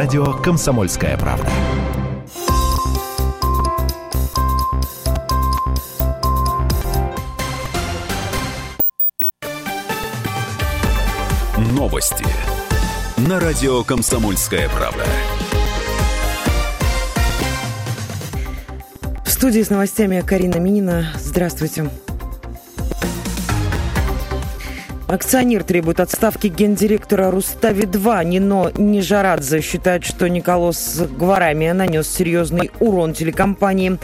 радио «Комсомольская правда». Новости на радио «Комсомольская правда». В студии с новостями Карина Минина. Здравствуйте. Акционер требует отставки гендиректора Рустави-2. Нино Нижарадзе считает, что Николос Гварамия нанес серьезный урон телекомпании.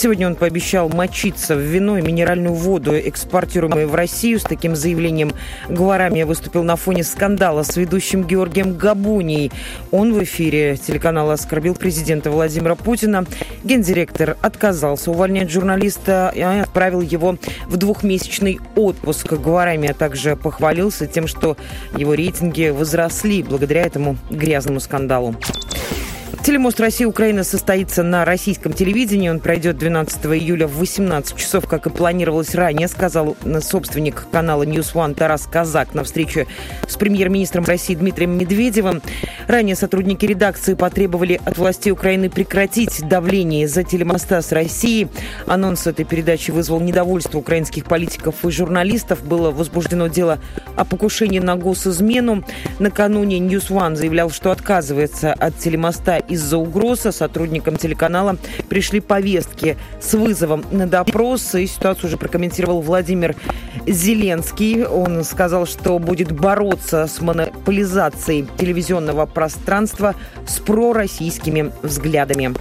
Сегодня он пообещал мочиться в вино и минеральную воду, экспортируемые в Россию. С таким заявлением Гварамия выступил на фоне скандала с ведущим Георгием Габунией. Он в эфире телеканала оскорбил президента Владимира Путина. Гендиректор отказался увольнять журналиста и отправил его в двухмесячный отпуск. Гварамия также похвалился тем, что его рейтинги возросли благодаря этому грязному скандалу. Телемост России-Украина состоится на российском телевидении. Он пройдет 12 июля в 18 часов, как и планировалось ранее, сказал собственник канала News One Тарас Казак на встрече с премьер-министром России Дмитрием Медведевым. Ранее сотрудники редакции потребовали от властей Украины прекратить давление из-за телемоста с Россией. Анонс этой передачи вызвал недовольство украинских политиков и журналистов. Было возбуждено дело о покушении на госизмену. Накануне News One заявлял, что отказывается от телемоста из-за угрозы сотрудникам телеканала пришли повестки с вызовом на допрос. И ситуацию уже прокомментировал Владимир Зеленский. Он сказал, что будет бороться с монополизацией телевизионного пространства с пророссийскими взглядами.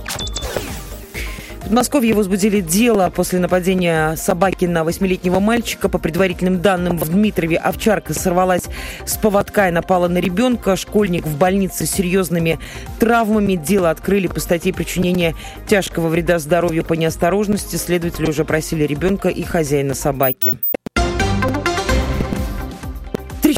Подмосковье возбудили дело после нападения собаки на восьмилетнего мальчика. По предварительным данным, в Дмитрове овчарка сорвалась с поводка и напала на ребенка. Школьник в больнице с серьезными травмами. Дело открыли по статье причинения тяжкого вреда здоровью по неосторожности. Следователи уже просили ребенка и хозяина собаки.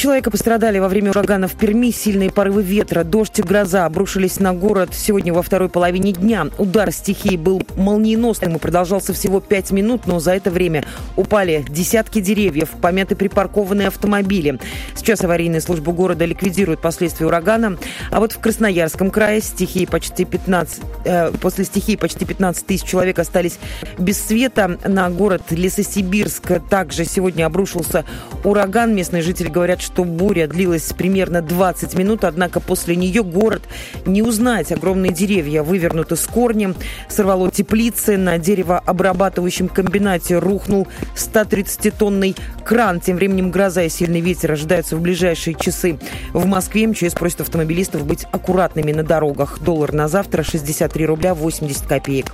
Человека пострадали во время урагана в Перми. Сильные порывы ветра, дождь и гроза обрушились на город сегодня во второй половине дня. Удар стихии был молниеносным и продолжался всего пять минут, но за это время упали десятки деревьев, помяты припаркованные автомобили. Сейчас аварийная служба города ликвидирует последствия урагана. А вот в Красноярском крае стихии почти 15, э, после стихии почти 15 тысяч человек остались без света. На город Лесосибирск также сегодня обрушился ураган. Местные жители говорят, что буря длилась примерно 20 минут, однако после нее город не узнать. Огромные деревья вывернуты с корнем, сорвало теплицы, на деревообрабатывающем комбинате рухнул 130-тонный кран. Тем временем гроза и сильный ветер ожидаются в ближайшие часы. В Москве МЧС просит автомобилистов быть аккуратными на дорогах. Доллар на завтра 63 рубля 80 копеек.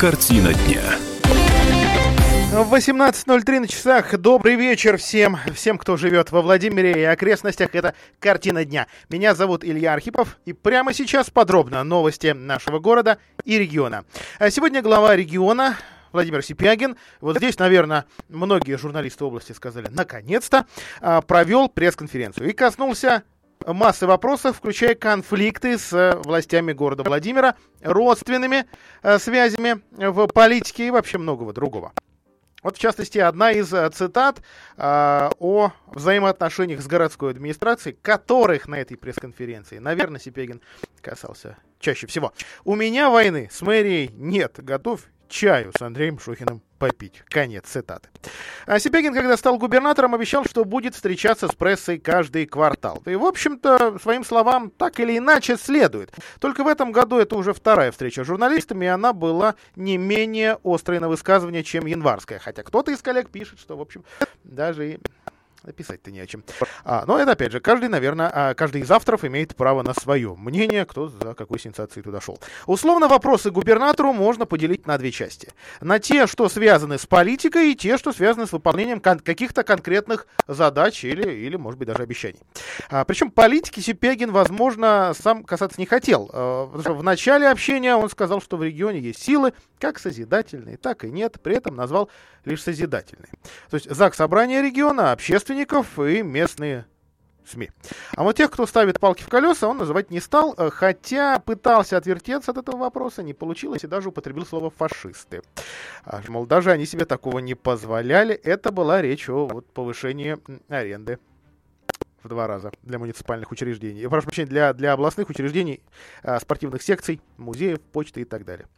Картина дня. В 18.03 на часах. Добрый вечер всем, всем, кто живет во Владимире и окрестностях. Это «Картина дня». Меня зовут Илья Архипов. И прямо сейчас подробно новости нашего города и региона. А сегодня глава региона Владимир Сипягин, вот здесь, наверное, многие журналисты области сказали, наконец-то, а, провел пресс-конференцию и коснулся массы вопросов, включая конфликты с э, властями города Владимира, родственными э, связями в политике и вообще многого другого. Вот, в частности, одна из э, цитат э, о взаимоотношениях с городской администрацией, которых на этой пресс-конференции, наверное, Сипегин касался чаще всего. «У меня войны с мэрией нет. Готов чаю с Андреем Шухиным попить. Конец цитаты. А Сипягин, когда стал губернатором, обещал, что будет встречаться с прессой каждый квартал. И, в общем-то, своим словам, так или иначе следует. Только в этом году это уже вторая встреча с журналистами, и она была не менее острой на высказывание, чем январская. Хотя кто-то из коллег пишет, что, в общем, даже и Написать-то не о чем. А, но это, опять же, каждый, наверное, а, каждый из авторов имеет право на свое мнение, кто за какой сенсацией туда шел. Условно, вопросы губернатору можно поделить на две части. На те, что связаны с политикой, и те, что связаны с выполнением кон- каких-то конкретных задач или, или, может быть, даже обещаний. А, причем политики Сипягин, возможно, сам касаться не хотел. А, в начале общения он сказал, что в регионе есть силы, как созидательные, так и нет. При этом назвал лишь созидательные. То есть ЗАГС Собрание региона, общественников и местные СМИ. А вот тех, кто ставит палки в колеса, он называть не стал, э, хотя пытался отвертеться от этого вопроса, не получилось и даже употребил слово «фашисты». А, мол, даже они себе такого не позволяли. Это была речь о вот, повышении аренды в два раза для муниципальных учреждений. Прошу прощения, для, для областных учреждений, а, спортивных секций, музеев, почты и так далее.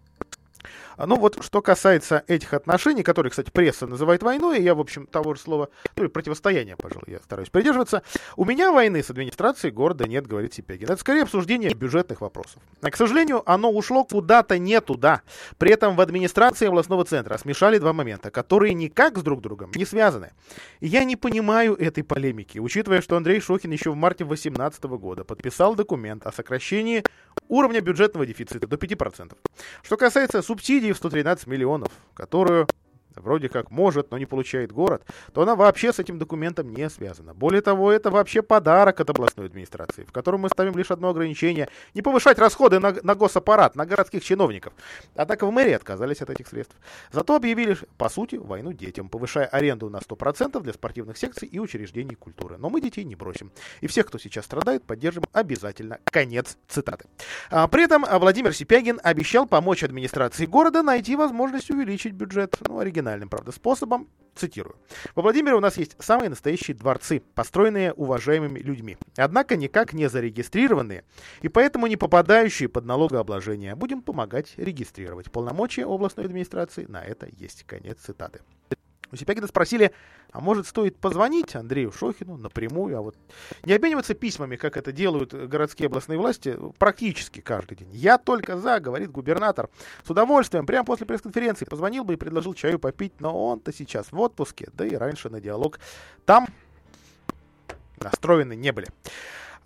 А, ну вот, что касается этих отношений, которые, кстати, пресса называет войной, я, в общем, того же слова, ну, противостояние, пожалуй, я стараюсь придерживаться, у меня войны с администрацией города нет, говорит Сипягин. Это скорее обсуждение бюджетных вопросов. А, к сожалению, оно ушло куда-то не туда. При этом в администрации областного центра смешали два момента, которые никак с друг другом не связаны. Я не понимаю этой полемики, учитывая, что Андрей Шохин еще в марте 2018 года подписал документ о сокращении уровня бюджетного дефицита до 5%. Что касается субсидий в 113 миллионов, которую вроде как может, но не получает город, то она вообще с этим документом не связана. Более того, это вообще подарок от областной администрации, в котором мы ставим лишь одно ограничение – не повышать расходы на, на госаппарат, на городских чиновников. Однако в мэрии отказались от этих средств. Зато объявили, по сути, войну детям, повышая аренду на 100% для спортивных секций и учреждений культуры. Но мы детей не бросим. И всех, кто сейчас страдает, поддержим обязательно. Конец цитаты. А, при этом Владимир Сипягин обещал помочь администрации города найти возможность увеличить бюджет. Ну, оригинально оригинальным, правда, способом. Цитирую. Во Владимире у нас есть самые настоящие дворцы, построенные уважаемыми людьми, однако никак не зарегистрированные и поэтому не попадающие под налогообложение. Будем помогать регистрировать. Полномочия областной администрации на это есть. Конец цитаты. У Сипягина спросили, а может стоит позвонить Андрею Шохину напрямую, а вот не обмениваться письмами, как это делают городские областные власти, практически каждый день. Я только за, говорит губернатор. С удовольствием, прямо после пресс-конференции позвонил бы и предложил чаю попить, но он-то сейчас в отпуске, да и раньше на диалог там настроены не были.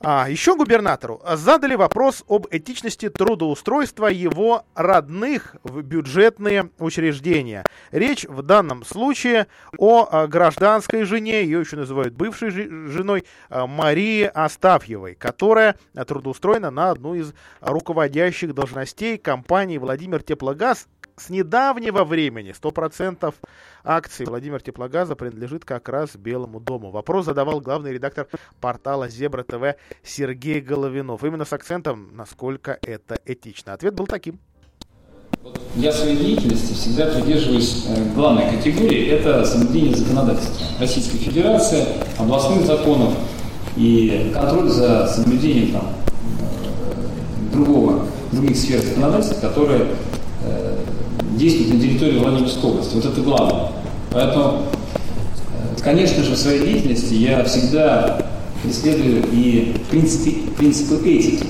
А, еще губернатору задали вопрос об этичности трудоустройства его родных в бюджетные учреждения. Речь в данном случае о а, гражданской жене, ее еще называют бывшей женой, а, Марии Астафьевой, которая трудоустроена на одну из руководящих должностей компании «Владимир Теплогаз», с недавнего времени 100% акций Владимир Теплогаза принадлежит как раз Белому дому. Вопрос задавал главный редактор портала Зебра ТВ Сергей Головинов. Именно с акцентом, насколько это этично. Ответ был таким. Я в своей деятельности всегда придерживаюсь э, главной категории – это соблюдение законодательства. Российской Федерации, областных законов и контроль за соблюдением там, э, другого, других сфер законодательства, которые э, действует на территории Владимирской области. Вот это главное. Поэтому, э, конечно же, в своей деятельности я всегда преследую и принципы, принципы этики.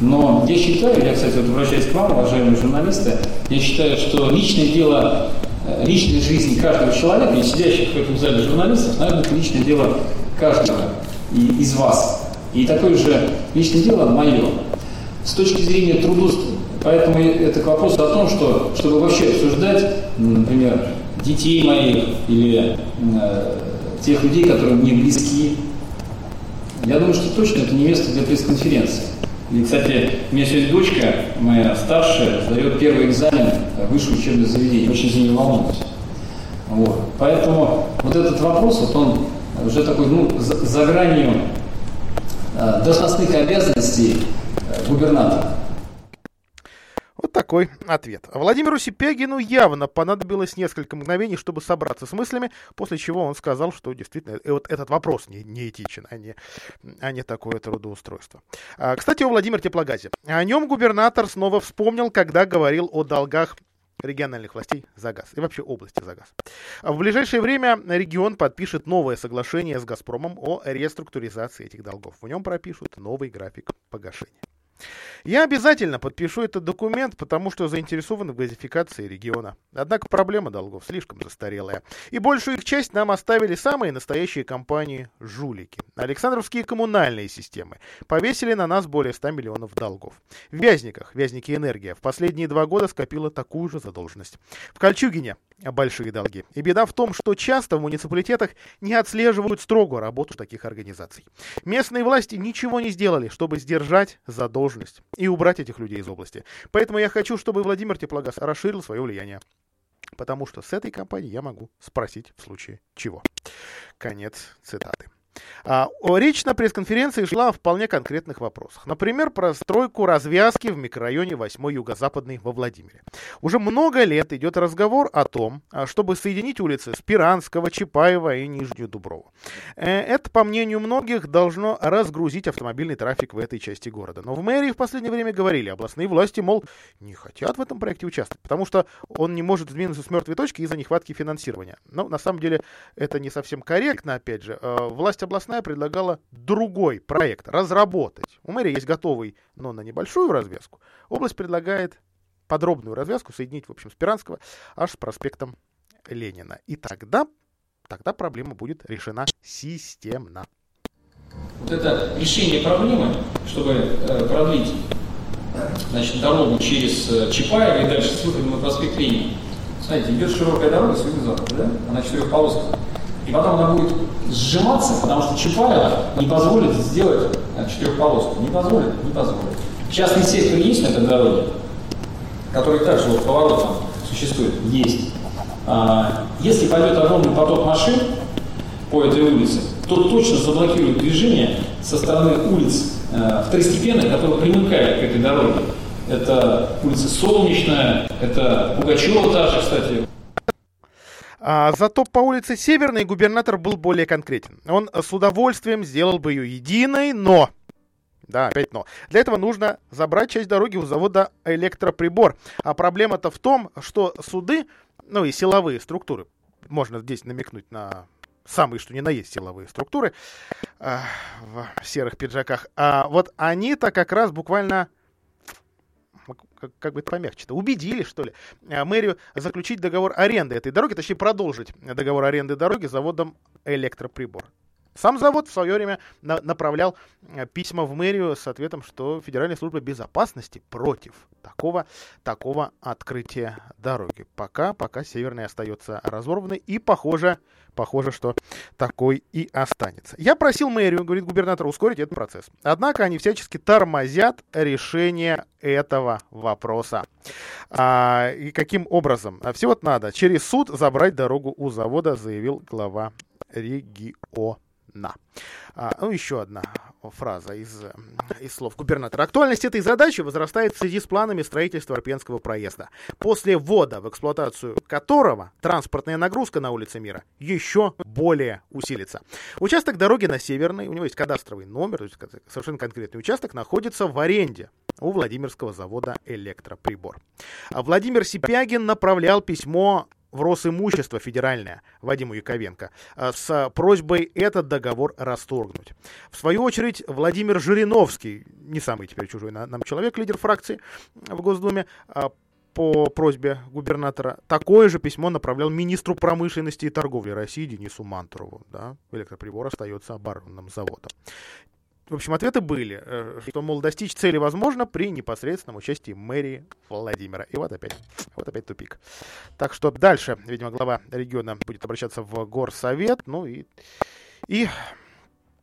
Но я считаю, я, кстати, вот обращаюсь к вам, уважаемые журналисты, я считаю, что личное дело, э, личная жизнь каждого человека, и сидящих в этом зале журналистов, наверное, это личное дело каждого из вас. И такое же личное дело мое. С точки зрения трудоустройства, Поэтому это к вопросу о том, что, чтобы вообще обсуждать, например, детей моих или э, тех людей, которые мне близки, я думаю, что точно это не место для пресс-конференции. И, кстати, у меня сегодня дочка, моя старшая, сдает первый экзамен в высшее учебное заведение. Очень за волнуюсь. Вот. Поэтому вот этот вопрос, вот он уже такой, ну, за, за гранью э, должностных обязанностей э, губернатора. Такой ответ. Владимиру Сипягину явно понадобилось несколько мгновений, чтобы собраться с мыслями, после чего он сказал, что действительно э, вот этот вопрос не, не этичен, а не, а не такое трудоустройство. А, кстати, о Владимире Теплогазе. О нем губернатор снова вспомнил, когда говорил о долгах региональных властей за газ и вообще области за газ. В ближайшее время регион подпишет новое соглашение с «Газпромом» о реструктуризации этих долгов. В нем пропишут новый график погашения. Я обязательно подпишу этот документ, потому что заинтересован в газификации региона. Однако проблема долгов слишком застарелая. И большую их часть нам оставили самые настоящие компании-жулики. Александровские коммунальные системы повесили на нас более 100 миллионов долгов. В Вязниках, Вязники Энергия, в последние два года скопила такую же задолженность. В Кольчугине большие долги. И беда в том, что часто в муниципалитетах не отслеживают строго работу таких организаций. Местные власти ничего не сделали, чтобы сдержать задолженность и убрать этих людей из области. Поэтому я хочу, чтобы Владимир Теплогаз расширил свое влияние. Потому что с этой компанией я могу спросить в случае чего. Конец цитаты. А, речь на пресс-конференции шла о вполне конкретных вопросах. Например, про стройку развязки в микрорайоне 8 Юго-Западный во Владимире. Уже много лет идет разговор о том, а, чтобы соединить улицы Спиранского, Чапаева и Нижнюю Дуброву. Э, это, по мнению многих, должно разгрузить автомобильный трафик в этой части города. Но в мэрии в последнее время говорили, областные власти, мол, не хотят в этом проекте участвовать, потому что он не может сдвинуться с мертвой точки из-за нехватки финансирования. Но на самом деле это не совсем корректно, опять же. Э, власть областная предлагала другой проект разработать. У мэрии есть готовый, но на небольшую развязку. Область предлагает подробную развязку соединить, в общем, Спиранского аж с проспектом Ленина. И тогда, тогда проблема будет решена системно. Вот это решение проблемы, чтобы э, продлить значит, дорогу через э, Чапаева и дальше с выходом на проспект Ленина. Смотрите, идет широкая дорога с юго-запада, да? Она четырехполосная. И потом она будет сжиматься, потому что Чапаева не позволит сделать э, четырехполоску. Не позволит, не позволит. Частный сектор есть на этой дороге, который также вот поворот существует? Есть. А, если пойдет огромный поток машин по этой улице, то точно заблокирует движение со стороны улиц э, второстепенных, которые примыкают к этой дороге. Это улица Солнечная, это Пугачева та же, кстати. А, зато по улице Северной губернатор был более конкретен. Он с удовольствием сделал бы ее единой, но... Да, опять но. Для этого нужно забрать часть дороги у завода «Электроприбор». А проблема-то в том, что суды, ну и силовые структуры, можно здесь намекнуть на самые что ни на есть силовые структуры э, в серых пиджаках, а вот они-то как раз буквально как, как бы это помягче-то, убедили, что ли, э, мэрию заключить договор аренды этой дороги, точнее продолжить договор аренды дороги заводом «Электроприбор». Сам завод в свое время на, направлял э, письма в мэрию с ответом, что Федеральная служба безопасности против такого, такого открытия дороги. Пока, пока Северная остается разорванной и похоже, похоже, что такой и останется. Я просил мэрию, говорит губернатор, ускорить этот процесс. Однако они всячески тормозят решение этого вопроса. А, и каким образом? А всего-то надо через суд забрать дорогу у завода, заявил глава региона на. А, ну, еще одна фраза из, из слов губернатора. Актуальность этой задачи возрастает в связи с планами строительства Арпенского проезда, после ввода в эксплуатацию которого транспортная нагрузка на улице Мира еще более усилится. Участок дороги на Северной, у него есть кадастровый номер, то есть совершенно конкретный участок, находится в аренде у Владимирского завода «Электроприбор». А Владимир Сипягин направлял письмо в Росимущество федеральное Вадиму Яковенко а, с просьбой этот договор расторгнуть. В свою очередь, Владимир Жириновский, не самый теперь чужой нам человек, лидер фракции в Госдуме, а, по просьбе губернатора такое же письмо направлял министру промышленности и торговли России Денису Мантурову. Да? Электроприбор остается оборонным заводом. В общем, ответы были, э, что, мол, достичь цели возможно при непосредственном участии мэрии Владимира. И вот опять, вот опять тупик. Так что дальше, видимо, глава региона будет обращаться в горсовет, ну и, и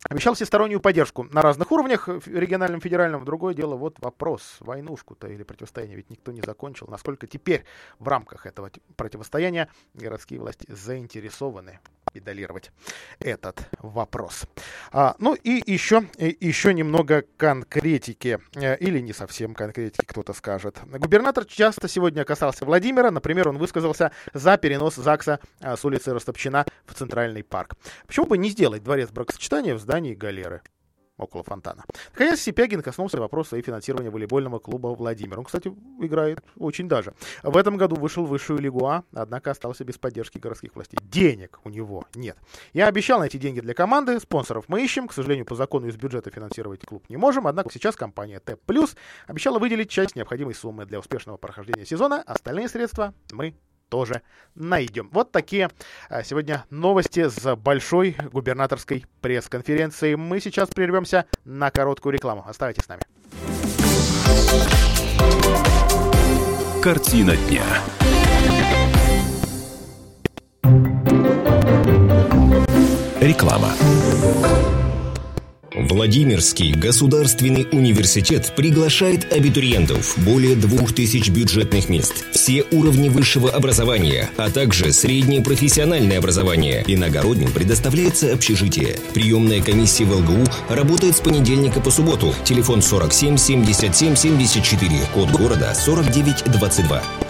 Обещал всестороннюю поддержку на разных уровнях, региональном, федеральном. Другое дело, вот вопрос, войнушку-то или противостояние ведь никто не закончил. Насколько теперь в рамках этого противостояния городские власти заинтересованы педалировать этот вопрос. А, ну и еще, и еще немного конкретики, э, или не совсем конкретики, кто-то скажет. Губернатор часто сегодня касался Владимира, например, он высказался за перенос ЗАГСа а, с улицы Ростопчина в Центральный парк. Почему бы не сделать дворец бракосочетания в здании галеры? Около фонтана. Наконец, Сипягин коснулся вопроса и финансирования волейбольного клуба Владимир. Он, кстати, играет очень даже. В этом году вышел в высшую лигу А, однако остался без поддержки городских властей. Денег у него нет. Я обещал найти деньги для команды, спонсоров мы ищем. К сожалению, по закону из бюджета финансировать клуб не можем, однако сейчас компания Т+, обещала выделить часть необходимой суммы для успешного прохождения сезона. Остальные средства мы тоже найдем. Вот такие а, сегодня новости с большой губернаторской пресс-конференции. Мы сейчас прервемся на короткую рекламу. Оставайтесь с нами. Картина дня. Реклама. Владимирский государственный университет приглашает абитуриентов. Более двух тысяч бюджетных мест. Все уровни высшего образования, а также среднее профессиональное образование. Иногородним предоставляется общежитие. Приемная комиссия в ЛГУ работает с понедельника по субботу. Телефон 47 77 74. Код города 4922.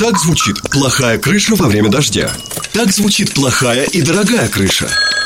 Так звучит плохая крыша во время дождя. Так звучит плохая и дорогая крыша.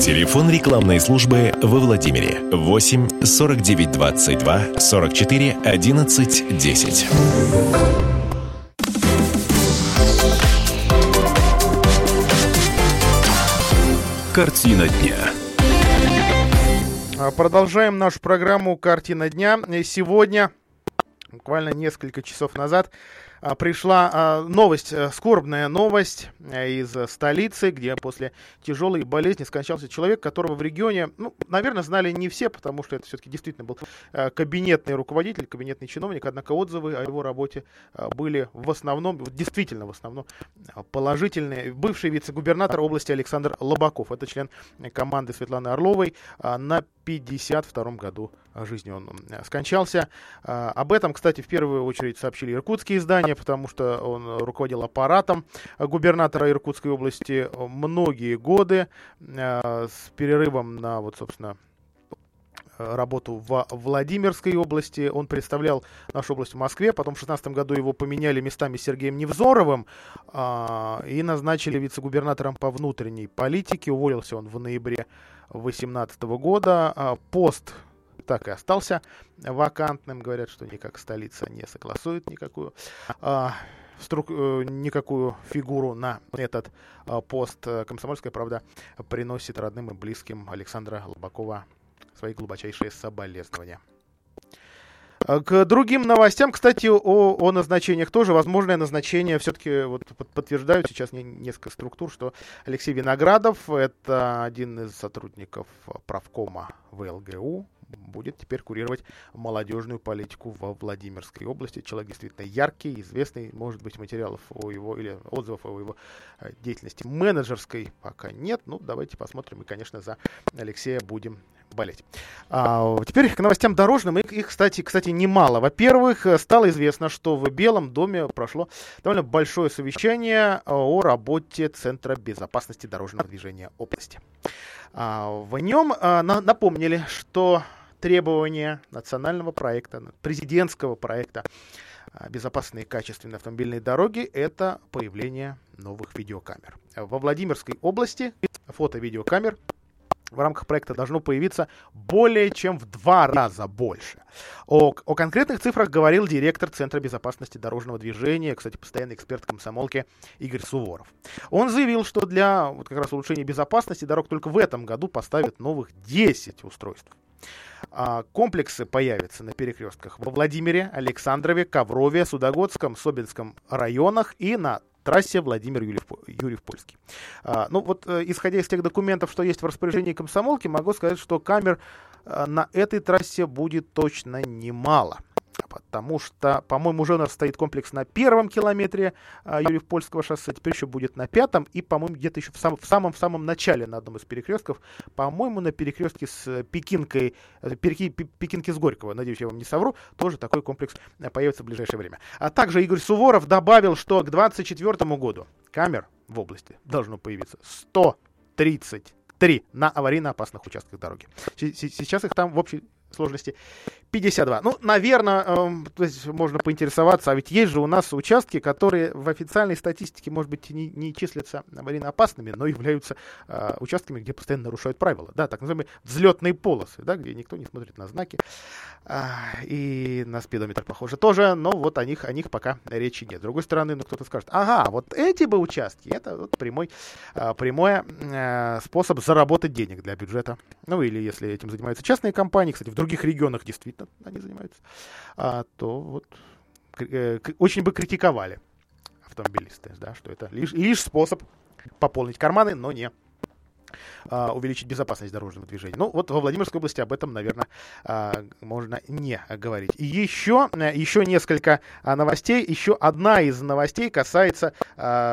Телефон рекламной службы во Владимире 8 49 22 44 11 10. Картина дня. А, Продолжаем нашу программу «Картина дня». Сегодня, буквально несколько часов назад, пришла а, новость, э, скорбная новость э, из э, столицы, где после тяжелой болезни скончался человек, которого в регионе, ну, наверное, знали не все, потому что это все-таки действительно был кабинетный руководитель, кабинетный чиновник, однако отзывы о его работе были в основном, действительно в основном положительные. Бывший вице-губернатор области Александр Лобаков, это член команды Светланы Орловой, а, на 52-м году жизни он скончался. А, Об этом, кстати, в первую очередь сообщили иркутские издания, потому что он руководил аппаратом губернатора Иркутской области многие годы э, с перерывом на, вот, собственно, работу в Владимирской области. Он представлял нашу область в Москве. Потом в 2016 году его поменяли местами с Сергеем Невзоровым а, и назначили вице-губернатором по внутренней политике. Уволился он в ноябре 2018 года. А, Пост так и остался вакантным. Говорят, что никак столица не согласует никакую а, струк- э, никакую фигуру на этот а, пост. Комсомольская правда приносит родным и близким Александра Лобакова свои глубочайшие соболезнования. А, К другим новостям, кстати, о, о назначениях тоже. Возможное назначение все-таки вот, под- подтверждают сейчас не- несколько структур, что Алексей Виноградов, это один из сотрудников правкома ВЛГУ, будет теперь курировать молодежную политику во Владимирской области. Человек действительно яркий, известный, может быть, материалов о его или отзывов о его э, деятельности менеджерской пока нет. Ну, давайте посмотрим и, конечно, за Алексея будем болеть. А, теперь к новостям дорожным. Их, их, кстати, кстати, немало. Во-первых, э, стало известно, что в Белом доме прошло довольно большое совещание о работе Центра безопасности дорожного движения области. А, В нем а, на- напомнили, что требования национального проекта, президентского проекта а, безопасные и качественные автомобильные дороги – это появление новых видеокамер. Во Владимирской области фото-видеокамер в рамках проекта должно появиться более чем в два раза больше. О, о конкретных цифрах говорил директор Центра безопасности дорожного движения, кстати, постоянный эксперт комсомолки Игорь Суворов. Он заявил, что для вот как раз улучшения безопасности дорог только в этом году поставят новых 10 устройств. А, Комплексы появятся на перекрестках во Владимире, Александрове, Коврове, Судогодском, Собинском районах и на трассе Владимир Юрьев, Польский. А, ну вот, э, исходя из тех документов, что есть в распоряжении комсомолки, могу сказать, что камер э, на этой трассе будет точно немало. Потому что, по-моему, уже у нас стоит комплекс на первом километре а, Юрьев-Польского шоссе, теперь еще будет на пятом, и, по-моему, где-то еще в, сам- в самом в самом начале на одном из перекрестков, по-моему, на перекрестке с э, Пекинкой, э, переки- с Горького, надеюсь, я вам не совру, тоже такой комплекс э, появится в ближайшее время. А также Игорь Суворов добавил, что к 2024 году камер в области должно появиться 130 три на аварийно опасных участках дороги. Сейчас их там в общей сложности 52. Ну, наверное, э, то есть можно поинтересоваться, а ведь есть же у нас участки, которые в официальной статистике, может быть, не, не числятся аварийно опасными, но являются э, участками, где постоянно нарушают правила. Да, так называемые взлетные полосы, да, где никто не смотрит на знаки. Э, и на спидометр, похоже, тоже, но вот о них, о них пока речи нет. С другой стороны, ну, кто-то скажет, ага, вот эти бы участки, это вот прямой, э, прямой э, способ заработать денег для бюджета. Ну, или если этим занимаются частные компании, кстати, в других регионах действительно они занимаются, а, то вот э, очень бы критиковали автомобилисты, да, что это лишь, лишь способ пополнить карманы, но не увеличить безопасность дорожного движения. Ну, вот во Владимирской области об этом, наверное, а, можно не говорить. И еще, э, еще несколько а, новостей. Еще одна из новостей касается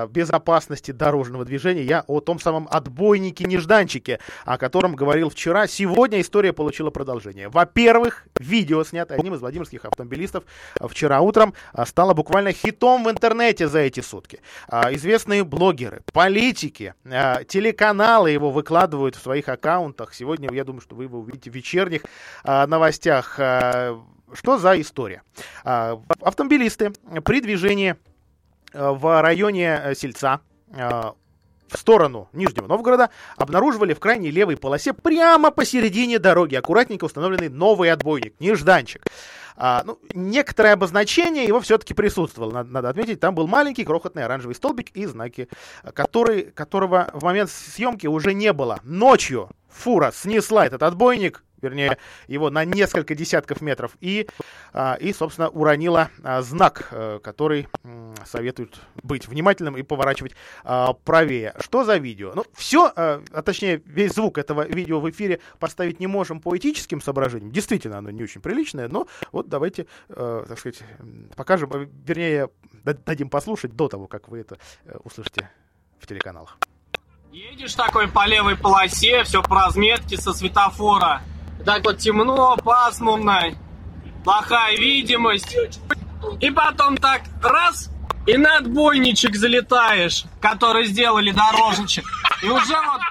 безопасности дорожного движения. Я о том самом отбойнике-нежданчике, о котором говорил вчера. Сегодня история получила продолжение. Во-первых, видео, снятое одним из владимирских автомобилистов вчера утром, стало буквально хитом в интернете за эти сутки. Известные блогеры, политики, телеканалы его выкладывают в своих аккаунтах. Сегодня, я думаю, что вы его увидите в вечерних а, новостях. А, что за история? А, автомобилисты при движении в районе э, Сельца в сторону Нижнего Новгорода обнаруживали в крайней левой полосе прямо посередине дороги аккуратненько установленный новый отбойник, нежданчик. А, ну, некоторое обозначение его все-таки присутствовало, надо, надо отметить. Там был маленький крохотный оранжевый столбик и знаки, который, которого в момент съемки уже не было. Ночью фура снесла этот отбойник, вернее, его на несколько десятков метров, и, а, и собственно, уронила а, знак, э, который советует быть внимательным и поворачивать а, правее. Что за видео? Ну, все, а точнее, весь звук этого видео в эфире поставить не можем по этическим соображениям. Действительно, оно не очень приличное, но вот давайте, э, так сказать, покажем, вернее, дадим послушать до того, как вы это э, услышите в телеканалах. Едешь такой по левой полосе, все по разметке со светофора. Так вот темно, пасмурно, плохая видимость. И потом так раз, и на отбойничек залетаешь, который сделали дорожничек. И уже вот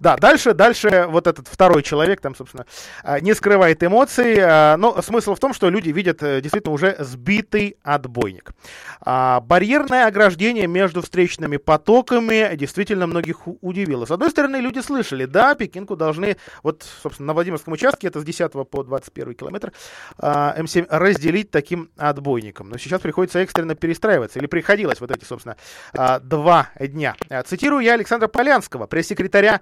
да, дальше, дальше вот этот второй человек там, собственно, а, не скрывает эмоций, а, но смысл в том, что люди видят э, действительно уже сбитый отбойник. А, барьерное ограждение между встречными потоками действительно многих удивило. С одной стороны, люди слышали, да, Пекинку должны, вот, собственно, на Владимирском участке, это с 10 по 21 километр, М7 разделить таким отбойником. Но сейчас приходится экстренно перестраиваться, или приходилось вот эти, собственно, два дня. Цитирую я Александра Полянского, пресс-секретаря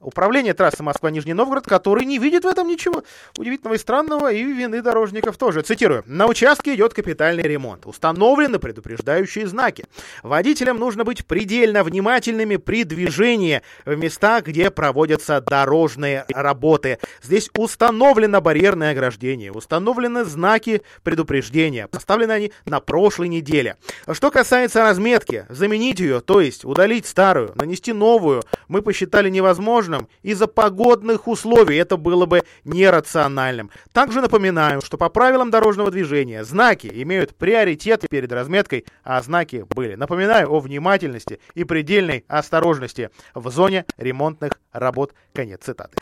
Управление трассы Москва-Нижний Новгород, который не видит в этом ничего удивительного и странного, и вины дорожников тоже. Цитирую. На участке идет капитальный ремонт. Установлены предупреждающие знаки. Водителям нужно быть предельно внимательными при движении в местах, где проводятся дорожные работы. Здесь установлено барьерное ограждение, установлены знаки предупреждения. Поставлены они на прошлой неделе. Что касается разметки, заменить ее, то есть удалить старую, нанести новую, мы посчитали невозможно невозможным из-за погодных условий. Это было бы нерациональным. Также напоминаю, что по правилам дорожного движения знаки имеют приоритет перед разметкой, а знаки были. Напоминаю о внимательности и предельной осторожности в зоне ремонтных работ. Конец цитаты.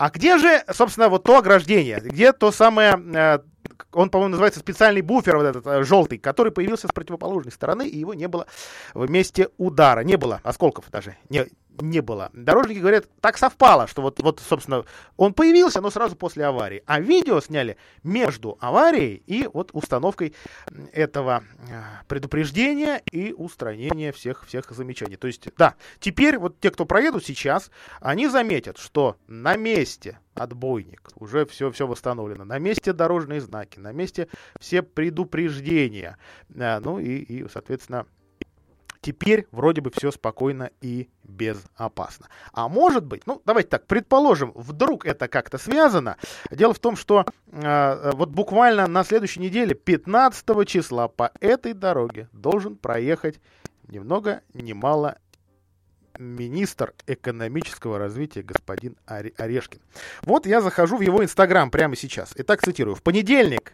А где же, собственно, вот то ограждение? Где то самое э, он, по-моему, называется специальный буфер, вот этот э, желтый, который появился с противоположной стороны, и его не было в месте удара. Не было осколков даже. Не, не было. Дорожники говорят, так совпало, что вот, вот, собственно, он появился, но сразу после аварии. А видео сняли между аварией и вот установкой этого э, предупреждения и устранения всех, всех замечаний. То есть, да, теперь вот те, кто проедут сейчас, они заметят, что на месте отбойник, уже все, все восстановлено, на месте дорожные знаки, на месте все предупреждения, э, ну и, и соответственно, Теперь вроде бы все спокойно и безопасно. А может быть, ну давайте так, предположим, вдруг это как-то связано. Дело в том, что э, вот буквально на следующей неделе, 15 числа, по этой дороге должен проехать ни много ни мало министр экономического развития господин Орешкин. Вот я захожу в его инстаграм прямо сейчас. Итак, цитирую. В понедельник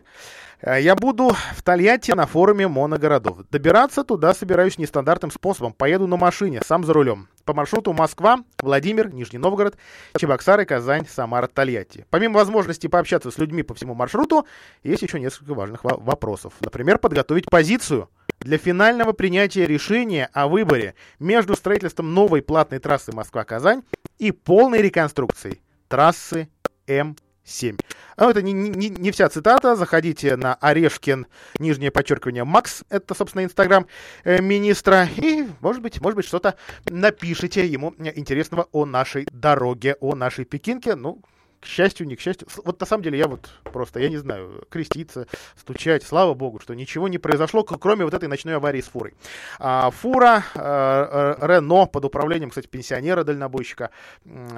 я буду в Тольятти на форуме моногородов. Добираться туда собираюсь нестандартным способом. Поеду на машине, сам за рулем. По маршруту Москва, Владимир, Нижний Новгород, Чебоксары, Казань, Самара, Тольятти. Помимо возможности пообщаться с людьми по всему маршруту, есть еще несколько важных вопросов. Например, подготовить позицию для финального принятия решения о выборе между строительством новой платной трассы Москва-Казань и полной реконструкцией трассы М 7. Но это не, не, не вся цитата. Заходите на Орешкин, нижнее подчеркивание, Макс. Это, собственно, инстаграм э, министра. И, может быть, может быть, что-то напишите ему интересного о нашей дороге, о нашей Пекинке. Ну, к счастью, не к счастью. Вот на самом деле я вот просто, я не знаю, креститься, стучать. Слава богу, что ничего не произошло, кроме вот этой ночной аварии с фурой. А, фура а, Рено под управлением, кстати, пенсионера-дальнобойщика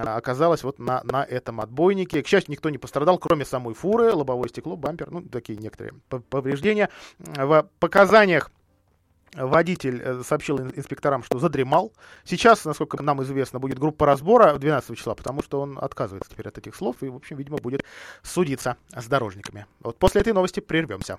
оказалась вот на, на этом отбойнике. К счастью, никто не пострадал, кроме самой фуры, лобовое стекло, бампер, ну, такие некоторые повреждения. В показаниях Водитель э, сообщил инспекторам, что задремал. Сейчас, насколько нам известно, будет группа разбора 12 числа, потому что он отказывается теперь от этих слов и, в общем, видимо, будет судиться с дорожниками. Вот после этой новости прервемся.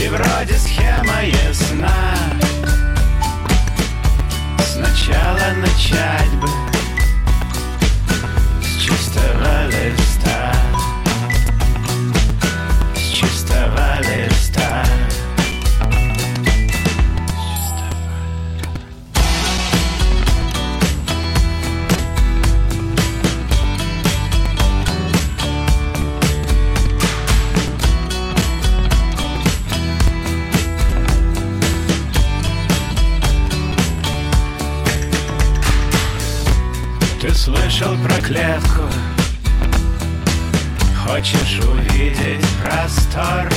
и вроде схема ясна. Сначала начать бы с чистого листа. С чистого листа слышал про клетку Хочешь увидеть простор?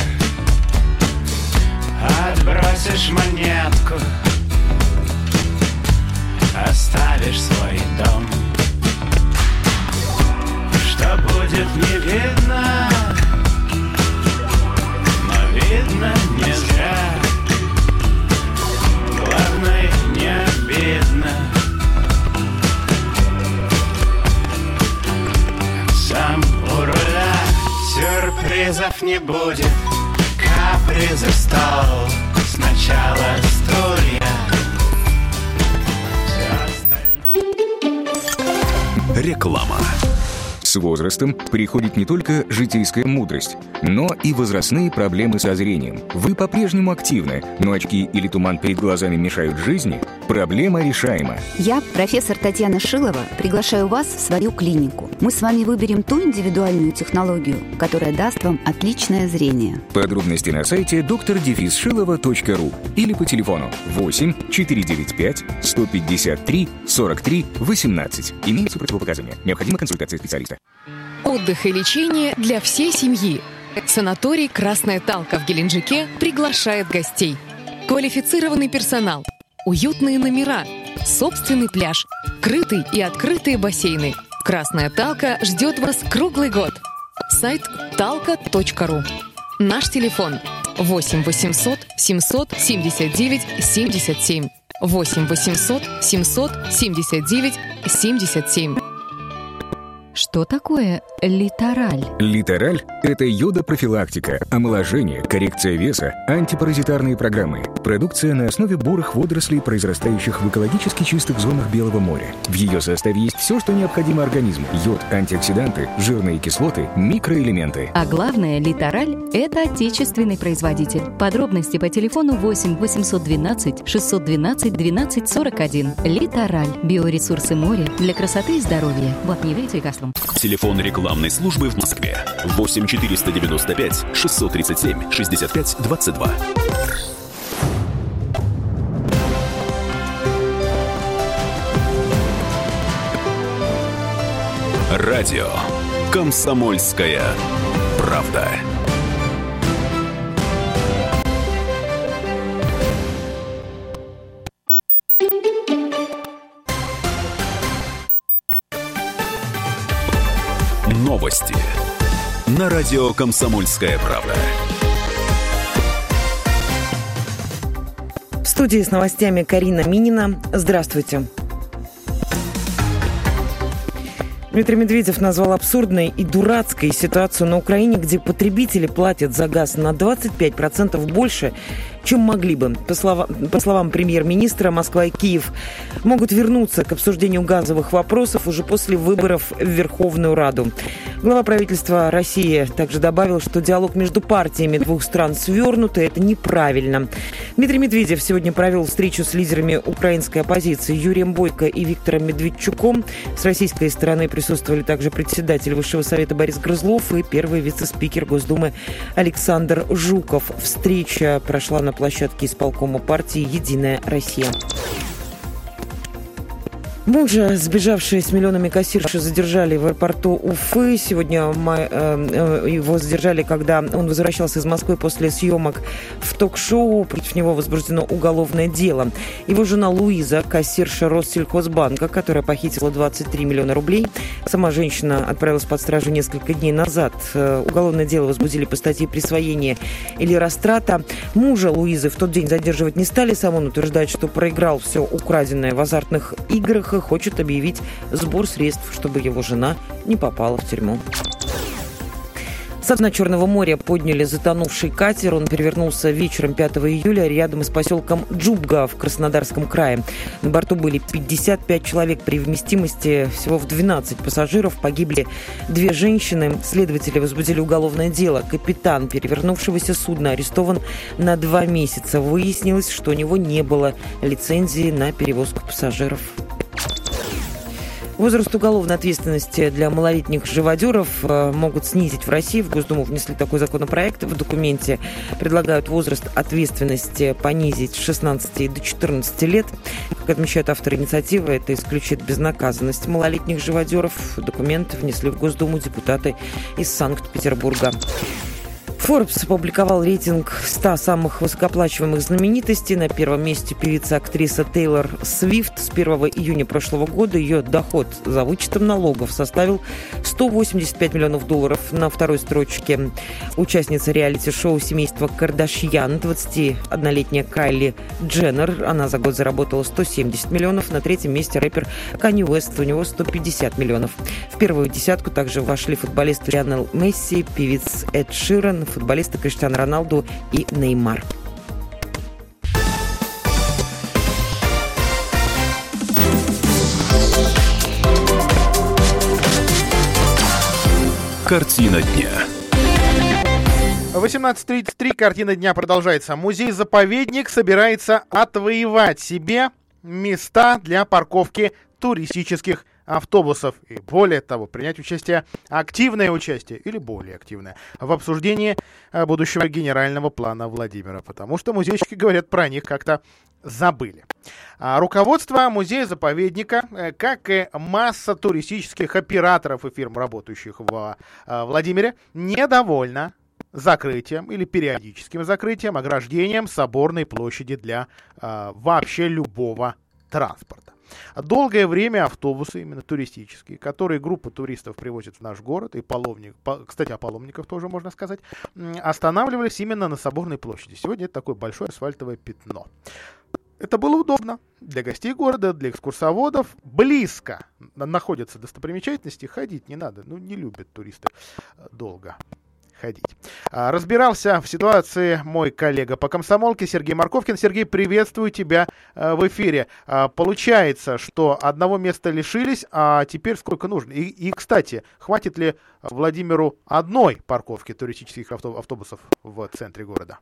Отбросишь монетку. Оставишь свой дом. Что будет не видно. Но видно не зря. Главное не обидно Сюрпризов не будет, капризы стол Сначала стулья Реклама с возрастом приходит не только житейская мудрость, но и возрастные проблемы со зрением. Вы по-прежнему активны, но очки или туман перед глазами мешают жизни? Проблема решаема. Я, профессор Татьяна Шилова, приглашаю вас в свою клинику. Мы с вами выберем ту индивидуальную технологию, которая даст вам отличное зрение. Подробности на сайте drdefisшилова.ру или по телефону 8 495 153 43 18. Имеются противопоказания. Необходима консультация специалиста. Отдых и лечение для всей семьи. Санаторий «Красная Талка» в Геленджике приглашает гостей. Квалифицированный персонал, уютные номера, собственный пляж, крытый и открытые бассейны. «Красная Талка» ждет вас круглый год. Сайт talka.ru. Наш телефон 8 800 779 77. 8 800 779 77. Что такое литераль? Литераль – это йода-профилактика, омоложение, коррекция веса, антипаразитарные программы. Продукция на основе бурых водорослей, произрастающих в экологически чистых зонах Белого моря. В ее составе есть все, что необходимо организму. Йод, антиоксиданты, жирные кислоты, микроэлементы. А главное, литераль – это отечественный производитель. Подробности по телефону 8 812 612 12 41. Литераль. Биоресурсы моря для красоты и здоровья. Вот не является лекарством. Телефон рекламной службы в Москве 8 495 637 65 22. Радио Комсомольская правда. На радио Комсомольская правда. В студии с новостями Карина Минина. Здравствуйте. Дмитрий Медведев назвал абсурдной и дурацкой ситуацию на Украине, где потребители платят за газ на 25% больше, чем могли бы. По, слова, по словам премьер-министра, Москва и Киев могут вернуться к обсуждению газовых вопросов уже после выборов в Верховную Раду. Глава правительства России также добавил, что диалог между партиями двух стран свернут, и это неправильно. Дмитрий Медведев сегодня провел встречу с лидерами украинской оппозиции Юрием Бойко и Виктором Медведчуком. С российской стороны присутствовали также председатель Высшего совета Борис Грызлов и первый вице-спикер Госдумы Александр Жуков. Встреча прошла на площадке исполкома партии «Единая Россия». Мужа, сбежавшие с миллионами кассирши, задержали в аэропорту Уфы. Сегодня э, э, его задержали, когда он возвращался из Москвы после съемок в ток-шоу. Против него возбуждено уголовное дело. Его жена Луиза, кассирша Россельхозбанка, которая похитила 23 миллиона рублей. Сама женщина отправилась под стражу несколько дней назад. Э, уголовное дело возбудили по статье присвоения или растрата. Мужа Луизы в тот день задерживать не стали. Сам он утверждает, что проиграл все украденное в азартных играх хочет объявить сбор средств, чтобы его жена не попала в тюрьму. Со дна Черного моря подняли затонувший катер. Он перевернулся вечером 5 июля рядом с поселком Джубга в Краснодарском крае. На борту были 55 человек при вместимости всего в 12 пассажиров. Погибли две женщины. Следователи возбудили уголовное дело. Капитан перевернувшегося судна арестован на два месяца. Выяснилось, что у него не было лицензии на перевозку пассажиров. Возраст уголовной ответственности для малолетних живодеров э, могут снизить в России. В Госдуму внесли такой законопроект. В документе предлагают возраст ответственности понизить с 16 до 14 лет. Как отмечают авторы инициативы, это исключит безнаказанность малолетних живодеров. Документ внесли в Госдуму депутаты из Санкт-Петербурга. Forbes опубликовал рейтинг 100 самых высокооплачиваемых знаменитостей. На первом месте певица-актриса Тейлор Свифт. С 1 июня прошлого года ее доход за вычетом налогов составил 185 миллионов долларов. На второй строчке участница реалити-шоу семейства Кардашьян, 21-летняя Кайли Дженнер. Она за год заработала 170 миллионов. На третьем месте рэпер Канни Уэст. У него 150 миллионов. В первую десятку также вошли футболист Лионел Месси, певец Эд Ширан, футболисты Криштиану Роналду и Неймар. Картина дня. 18.33. Картина дня продолжается. Музей-заповедник собирается отвоевать себе места для парковки туристических автобусов и, более того, принять участие, активное участие или более активное в обсуждении э, будущего генерального плана Владимира, потому что музейщики говорят про них как-то забыли. А руководство музея-заповедника, э, как и масса туристических операторов и фирм, работающих в э, Владимире, недовольно закрытием или периодическим закрытием, ограждением соборной площади для вообще любого транспорта. Долгое время автобусы, именно туристические, которые группа туристов привозят в наш город, и паломник, кстати, о паломниках тоже можно сказать, останавливались именно на Соборной площади. Сегодня это такое большое асфальтовое пятно. Это было удобно для гостей города, для экскурсоводов. Близко находятся достопримечательности, ходить не надо. Ну, не любят туристы э, долго ходить. А, разбирался в ситуации мой коллега по комсомолке Сергей Марковкин. Сергей, приветствую тебя э, в эфире. А, получается, что одного места лишились, а теперь сколько нужно? И, и кстати, хватит ли Владимиру одной парковки туристических автобусов в центре города?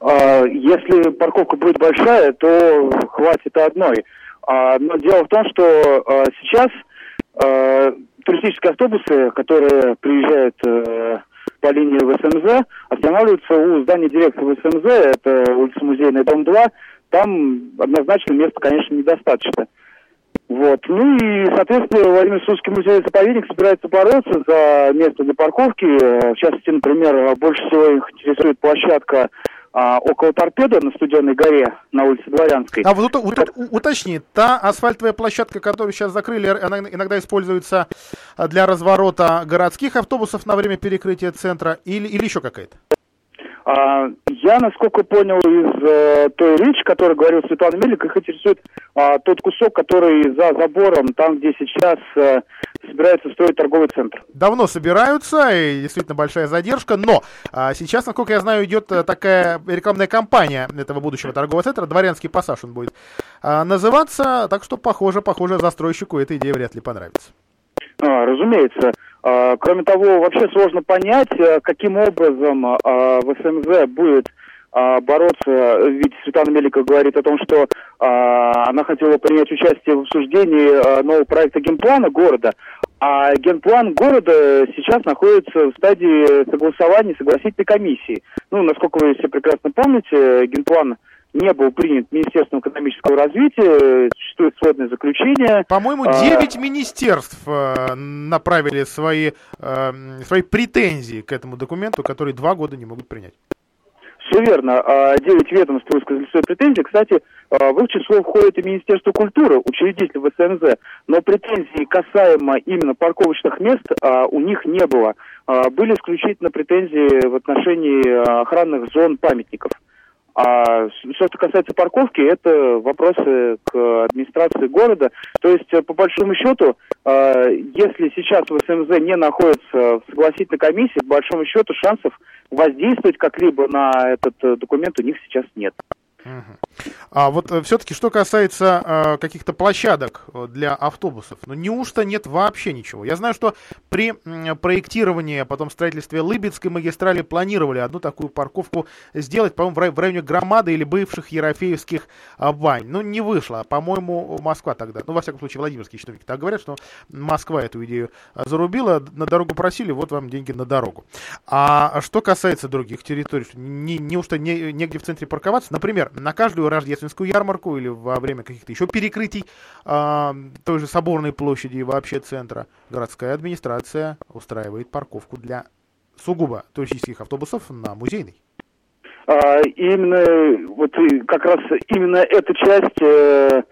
А, если парковка будет большая, то хватит одной. Но дело в том, что сейчас туристические автобусы, которые приезжают э, по линии ВСМЗ, останавливаются у здания дирекции ВСМЗ, это улица Музейная, дом 2. Там однозначно места, конечно, недостаточно. Вот. Ну и, соответственно, Владимир Сульский музей-заповедник собирается бороться за место для парковки. В частности, например, больше всего их интересует площадка а, около торпеды на Студенной горе на улице Дворянской. А вот ut- уточни, та асфальтовая площадка, которую сейчас закрыли, она иногда используется для разворота городских автобусов на время перекрытия центра или, или еще какая-то? А, я, насколько понял из э, той речи, которую говорил Светлана Мельник, их интересует а, тот кусок, который за забором, там, где сейчас э, собирается строить торговый центр. Давно собираются, и действительно большая задержка, но а, сейчас, насколько я знаю, идет э, такая рекламная кампания этого будущего торгового центра, Дворянский пассаж он будет а, называться, так что, похоже, похоже, застройщику эта идея вряд ли понравится. А, разумеется. А, кроме того, вообще сложно понять, э, каким образом а, ВСМЗ будет а, бороться, ведь Светлана Меликова говорит о том, что она хотела принять участие в обсуждении нового проекта генплана города, а генплан города сейчас находится в стадии согласования согласительной комиссии. Ну, насколько вы все прекрасно помните, генплан не был принят Министерством экономического развития, существует сводное заключение. По-моему, 9 а... министерств э, направили свои, э, свои претензии к этому документу, который два года не могут принять. Все верно. А, девять ведомств высказали свои претензии. Кстати, а, в их число входит и Министерство культуры, учредитель ВСМЗ. Но претензий касаемо именно парковочных мест а, у них не было. Были исключительно претензии в отношении охранных зон памятников. А все, что касается парковки, это вопросы к администрации города. То есть, по большому счету, если сейчас в СМЗ не находится в согласительной комиссии, по большому счету шансов воздействовать как-либо на этот э, документ у них сейчас нет. А вот э, все-таки, что касается э, каких-то площадок э, для автобусов, ну неужто нет вообще ничего? Я знаю, что при э, проектировании, а потом строительстве Лыбецкой магистрали планировали одну такую парковку сделать, по-моему, в районе Громады или бывших Ерофеевских бань. Ну, не вышло. По-моему, Москва тогда, ну, во всяком случае, Владимирские чиновники так говорят, что Москва эту идею зарубила, на дорогу просили, вот вам деньги на дорогу. А что касается других территорий, не, неужто не, негде в центре парковаться? Например, на каждую рождественскую ярмарку или во время каких-то еще перекрытий э, той же Соборной площади и вообще центра городская администрация устраивает парковку для сугубо туристических автобусов на Музейной. А, именно вот как раз именно эта часть э,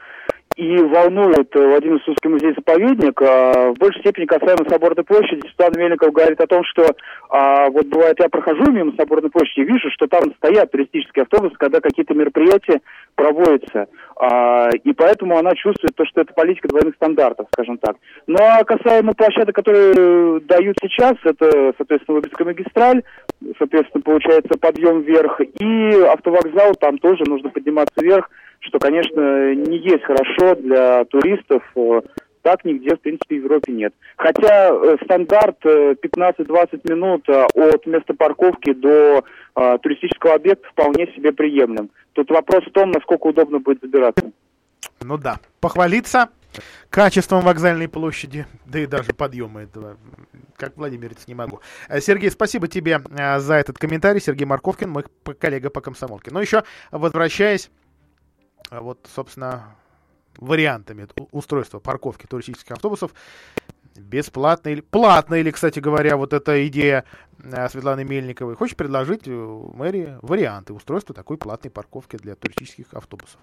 и волнует Владимир Сульский музей-заповедник. А, в большей степени касаемо Соборной площади. Светлана Мельников говорит о том, что а, вот бывает, я прохожу мимо Соборной площади и вижу, что там стоят туристические автобусы, когда какие-то мероприятия проводятся. А, и поэтому она чувствует то, что это политика двойных стандартов, скажем так. Ну а касаемо площадок, которые дают сейчас, это, соответственно, Лыбецкая магистраль, соответственно, получается подъем вверх, и автовокзал, там тоже нужно подниматься вверх, что, конечно, не есть хорошо для туристов. Э, так нигде, в принципе, в Европе нет. Хотя э, стандарт 15-20 э, минут от места парковки до э, туристического объекта вполне себе приемлем. Тут вопрос в том, насколько удобно будет забираться. Ну да, похвалиться качеством вокзальной площади, да и даже подъема этого, как Владимирец, не могу. Сергей, спасибо тебе за этот комментарий. Сергей Марковкин, мой коллега по комсомолке. Но еще, возвращаясь вот, собственно, вариантами устройства парковки туристических автобусов. Бесплатно или платно, или, кстати говоря, вот эта идея э, Светланы Мельниковой, хочет предложить э, мэрии варианты устройства такой платной парковки для туристических автобусов.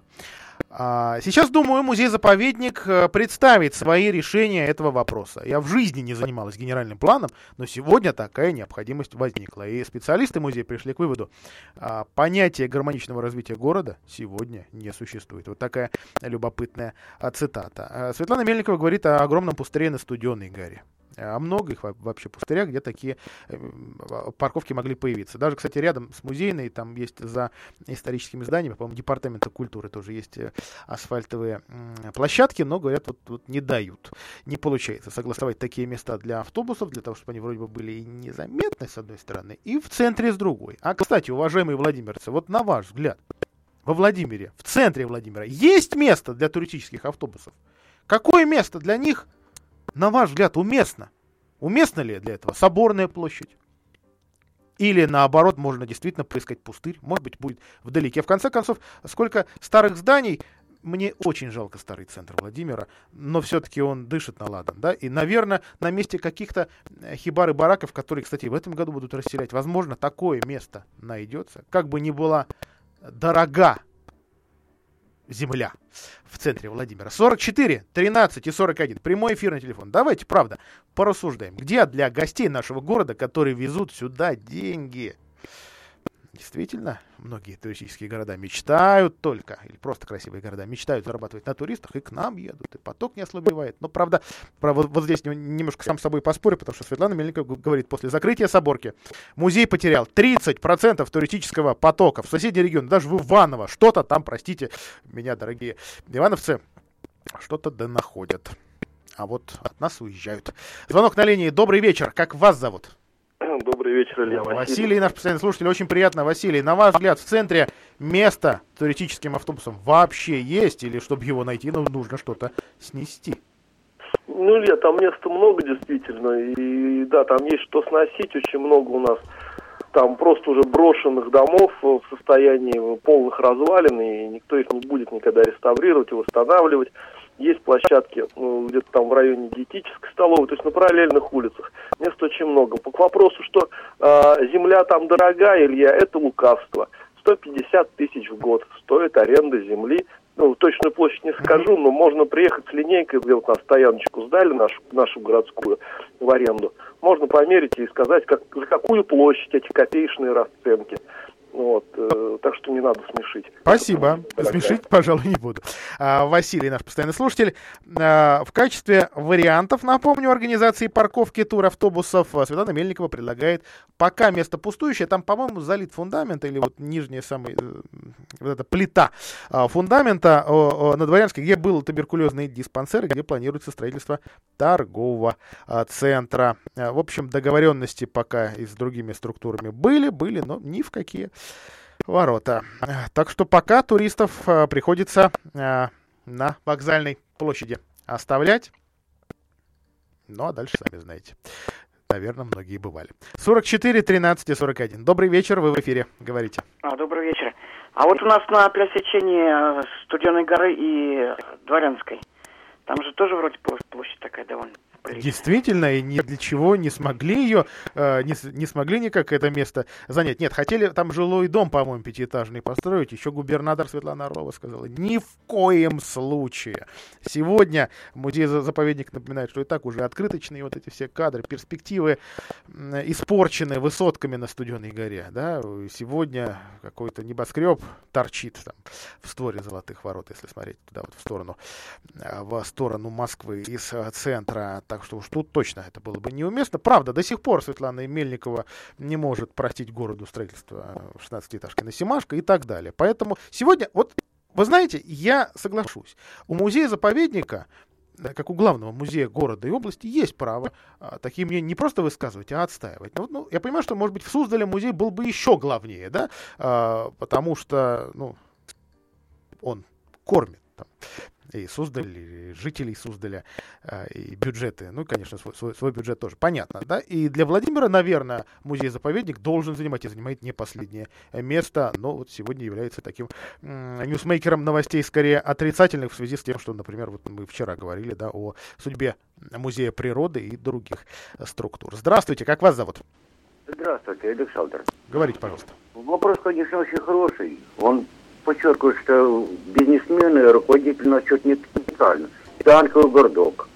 А, сейчас, думаю, музей-заповедник э, представит свои решения этого вопроса. Я в жизни не занималась генеральным планом, но сегодня такая необходимость возникла. И специалисты музея пришли к выводу, а, понятие гармоничного развития города сегодня не существует. Вот такая любопытная а, цитата. Светлана Мельникова говорит о огромном пустыре на Студенной горе о многих вообще пустырях, где такие э, парковки могли появиться. Даже, кстати, рядом с музейной, там есть за историческими зданиями, по-моему, департамента культуры тоже есть э, асфальтовые площадки, но, говорят, вот, вот не дают. Не получается согласовать такие места для автобусов, для того, чтобы они вроде бы были и незаметны, с одной стороны, и в центре с другой. А, кстати, уважаемые владимирцы, вот на ваш взгляд, во Владимире, в центре Владимира, есть место для туристических автобусов? Какое место для них на ваш взгляд, уместно? Уместно ли для этого Соборная площадь? Или наоборот, можно действительно поискать пустырь, может быть, будет вдалеке. В конце концов, сколько старых зданий, мне очень жалко старый центр Владимира, но все-таки он дышит на ладан, да, и, наверное, на месте каких-то э, хибар и бараков, которые, кстати, в этом году будут расселять, возможно, такое место найдется, как бы ни была дорога земля в центре Владимира. 44, 13 и 41. Прямой эфирный телефон. Давайте, правда, порассуждаем. Где для гостей нашего города, которые везут сюда деньги, Действительно, многие туристические города мечтают только, или просто красивые города, мечтают зарабатывать на туристах, и к нам едут, и поток не ослабевает. Но, правда, вот, вот здесь немножко сам с собой поспорю, потому что Светлана Мельникова говорит, после закрытия Соборки музей потерял 30% туристического потока в соседний регион, даже в Иваново. Что-то там, простите меня, дорогие ивановцы, что-то да находят. А вот от нас уезжают. Звонок на линии. Добрый вечер. Как вас зовут? Добрый вечер, Илья Василий. Василий, наш постоянный слушатель, очень приятно. Василий, на ваш взгляд, в центре место туристическим автобусом вообще есть? Или чтобы его найти, ну, нужно что-то снести? Ну, Илья, там места много действительно. И да, там есть что сносить, очень много у нас там просто уже брошенных домов в состоянии полных развалин, и никто их не будет никогда реставрировать и восстанавливать. Есть площадки ну, где-то там в районе диетической столовой, то есть на параллельных улицах. Мест очень много. По вопросу, что э, земля там дорогая, Илья, это лукавство. 150 тысяч в год стоит аренда земли. Ну, точную площадь не скажу, но можно приехать с линейкой, сделать на стояночку, сдали нашу, нашу городскую в аренду. Можно померить и сказать, как, за какую площадь эти копеечные расценки. Вот, э, так что не надо смешить. Спасибо. Смешить, пожалуй, не буду. А, Василий, наш постоянный слушатель. А, в качестве вариантов, напомню, организации парковки тур-автобусов а, Светлана Мельникова предлагает пока место пустующее. Там, по-моему, залит фундамент или вот нижняя самая э, вот эта плита а, фундамента на Дворянске, где был туберкулезный диспансер, где планируется строительство торгового а, центра. А, в общем, договоренности пока и с другими структурами были, были, но ни в какие ворота. Так что пока туристов э, приходится э, на вокзальной площади оставлять. Ну, а дальше сами знаете. Наверное, многие бывали. 44, 13 и 41. Добрый вечер, вы в эфире. Говорите. А, добрый вечер. А вот у нас на пересечении э, Студенной горы и Дворянской, там же тоже вроде площадь такая довольно Действительно, и ни для чего не смогли ее, э, не, не смогли никак это место занять. Нет, хотели там жилой дом, по-моему, пятиэтажный построить. Еще губернатор Светлана Орлова сказала, ни в коем случае. Сегодня музей-заповедник напоминает, что и так уже открыточные вот эти все кадры, перспективы испорчены высотками на Студенной горе. Да? Сегодня какой-то небоскреб торчит там в створе Золотых ворот, если смотреть туда вот в сторону, э, в сторону Москвы из э, центра так что уж тут точно это было бы неуместно. Правда, до сих пор Светлана Мельникова не может простить городу строительство 16-этажки на Семашко и так далее. Поэтому сегодня, вот вы знаете, я соглашусь. У музея-заповедника как у главного музея города и области, есть право а, такие мнения не просто высказывать, а отстаивать. Ну, ну, я понимаю, что, может быть, в Суздале музей был бы еще главнее, да, а, потому что, ну, он кормит там, и Суздаль, и жителей Суздаля, э, и бюджеты. Ну, и, конечно, свой, свой, свой бюджет тоже. Понятно, да? И для Владимира, наверное, музей-заповедник должен занимать и занимает не последнее место, но вот сегодня является таким ньюсмейкером новостей скорее отрицательных в связи с тем, что, например, вот мы вчера говорили, да, о судьбе Музея природы и других структур. Здравствуйте, как вас зовут? Здравствуйте, Александр. Говорите, пожалуйста. Вопрос, конечно, очень хороший. Он подчеркивает, что бизнесмены, руководители насчет не специально. Танковый городок.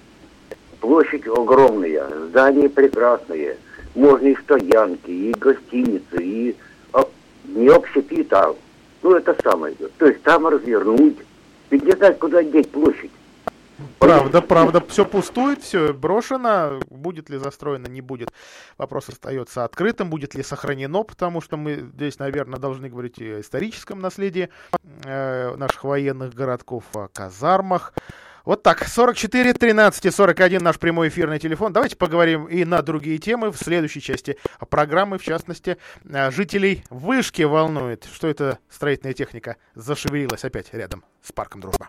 Площадь огромная, здания прекрасные. Можно и стоянки, и гостиницы, и а, не общепит, а ну это самое. То есть там развернуть. Ведь не знать, куда деть площадь. Правда, правда, все пустует, все брошено. Будет ли застроено, не будет. Вопрос остается открытым. Будет ли сохранено, потому что мы здесь, наверное, должны говорить о историческом наследии э, наших военных городков, о казармах. Вот так, 44 13 и 41 наш прямой эфирный телефон. Давайте поговорим и на другие темы в следующей части программы. В частности, э, жителей Вышки волнует, что эта строительная техника зашевелилась опять рядом с парком Дружба.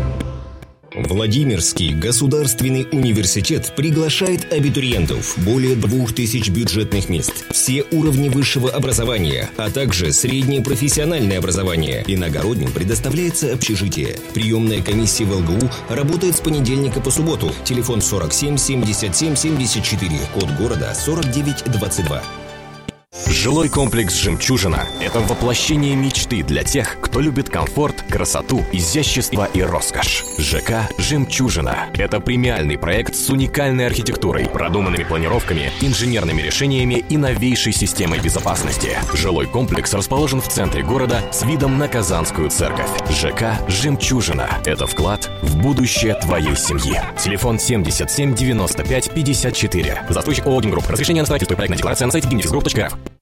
Владимирский государственный университет приглашает абитуриентов. Более двух тысяч бюджетных мест. Все уровни высшего образования, а также среднее профессиональное образование. Иногородним предоставляется общежитие. Приемная комиссия в ЛГУ работает с понедельника по субботу. Телефон 47 77 74. Код города 4922. Жилой комплекс «Жемчужина» — это воплощение мечты для тех, кто любит комфорт, красоту, изящество и роскошь. ЖК «Жемчужина» — это премиальный проект с уникальной архитектурой, продуманными планировками, инженерными решениями и новейшей системой безопасности. Жилой комплекс расположен в центре города с видом на Казанскую церковь. ЖК «Жемчужина» — это вклад в будущее твоей семьи. Телефон 77 95 54. Застройщик ООО «Гимгрупп». Разрешение на строительство и проектная декларация на сайте gimnifsgroup.rf.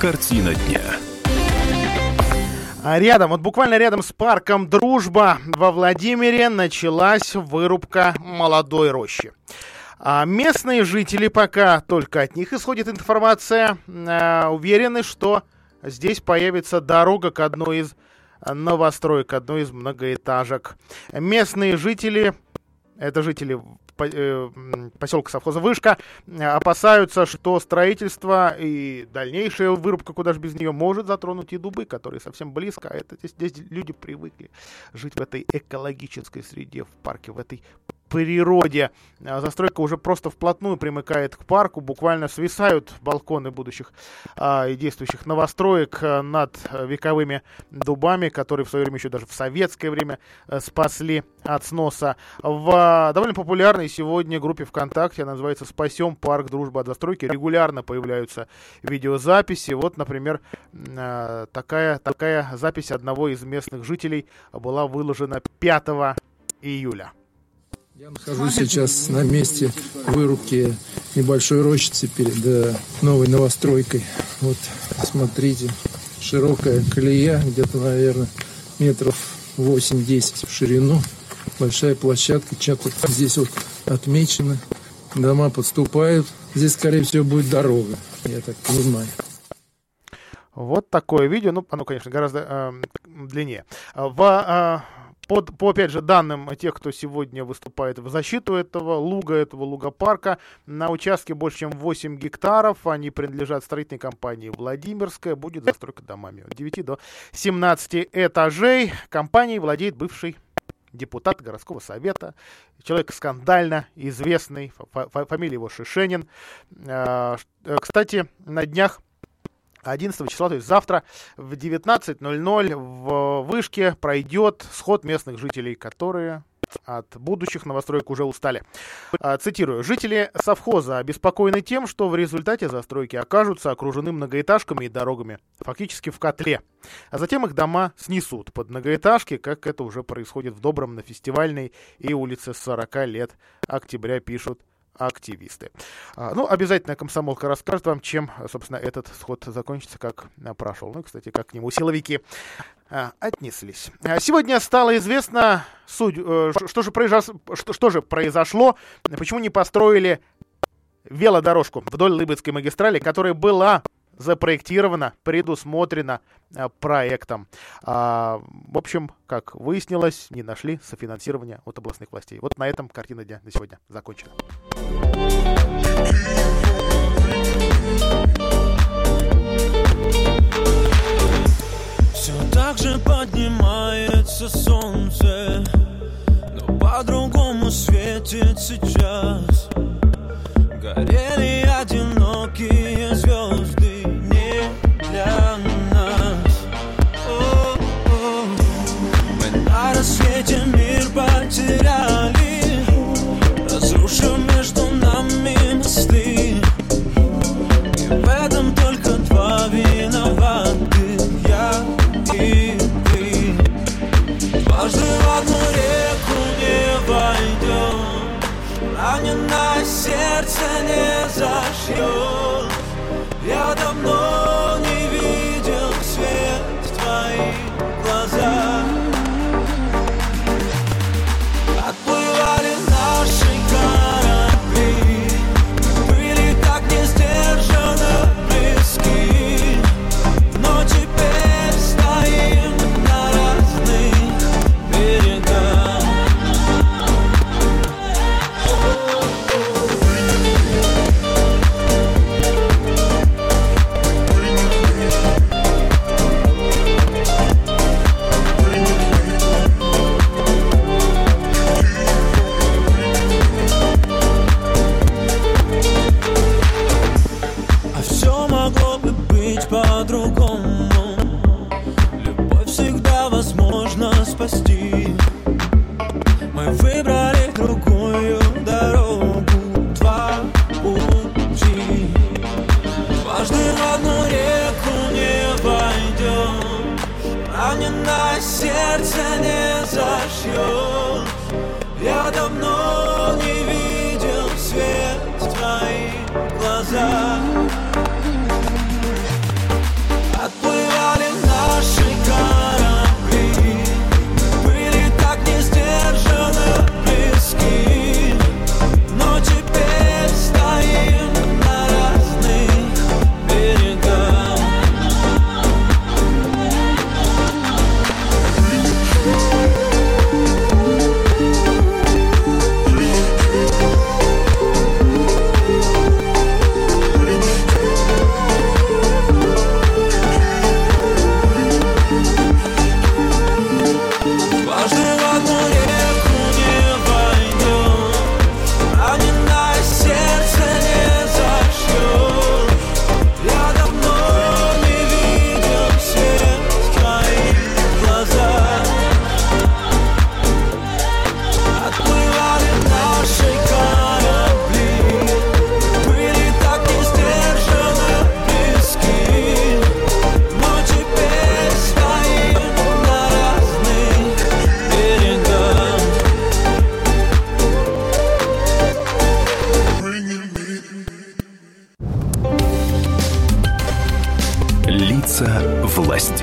Картина дня. А рядом, вот буквально рядом с парком Дружба во Владимире началась вырубка молодой рощи. А местные жители, пока только от них исходит информация, э, уверены, что здесь появится дорога к одной из новостроек, к одной из многоэтажек. Местные жители, это жители поселка совхоза Вышка, опасаются, что строительство и дальнейшая вырубка, куда же без нее, может затронуть и дубы, которые совсем близко. А это здесь, здесь люди привыкли жить в этой экологической среде, в парке, в этой природе. А застройка уже просто вплотную примыкает к парку, буквально свисают балконы будущих а, и действующих новостроек а, над вековыми дубами, которые в свое время еще даже в советское время спасли от сноса. В довольно популярной сегодня группе ВКонтакте, она называется «Спасем парк дружбы от застройки», регулярно появляются видеозаписи. Вот, например, такая, такая запись одного из местных жителей была выложена 5 июля. Я нахожусь сейчас на месте вырубки небольшой рощицы перед э, новой новостройкой. Вот, смотрите, широкая колея, где-то, наверное, метров 8-10 в ширину. Большая площадка, что-то здесь вот отмечено. Дома подступают. Здесь, скорее всего, будет дорога, я так понимаю. Вот такое видео, ну, оно, конечно, гораздо э, длиннее. В э, под, по, опять же, данным тех, кто сегодня выступает в защиту этого луга, этого лугопарка, на участке больше, чем 8 гектаров. Они принадлежат строительной компании «Владимирская». Будет застройка домами от 9 до 17 этажей. Компанией владеет бывший депутат городского совета, человек скандально известный, фамилия его Шишенин. Кстати, на днях 11 числа, то есть завтра в 19.00 в Вышке пройдет сход местных жителей, которые от будущих новостроек уже устали. А, цитирую. «Жители совхоза обеспокоены тем, что в результате застройки окажутся окружены многоэтажками и дорогами, фактически в котле. А затем их дома снесут под многоэтажки, как это уже происходит в Добром на фестивальной и улице 40 лет октября, пишут активисты. А, ну, обязательно комсомолка расскажет вам, чем, собственно, этот сход закончится, как а, прошел. Ну, кстати, как к нему силовики а, отнеслись. Сегодня стало известно, э, что, же произошло, что же произошло, почему не построили велодорожку вдоль Лыбецкой магистрали, которая была запроектировано, предусмотрено а, проектом. А, в общем, как выяснилось, не нашли софинансирования от областных властей. Вот на этом картина дня на сегодня закончена. Все так же поднимается солнце, но по-другому светит сейчас. Горели одинокие звезды потеряли, разрушив между нами мосты. И в этом только два виноваты, я и ты. Дважды в одну реку не войдем. Раненое сердце не зашьет Я давно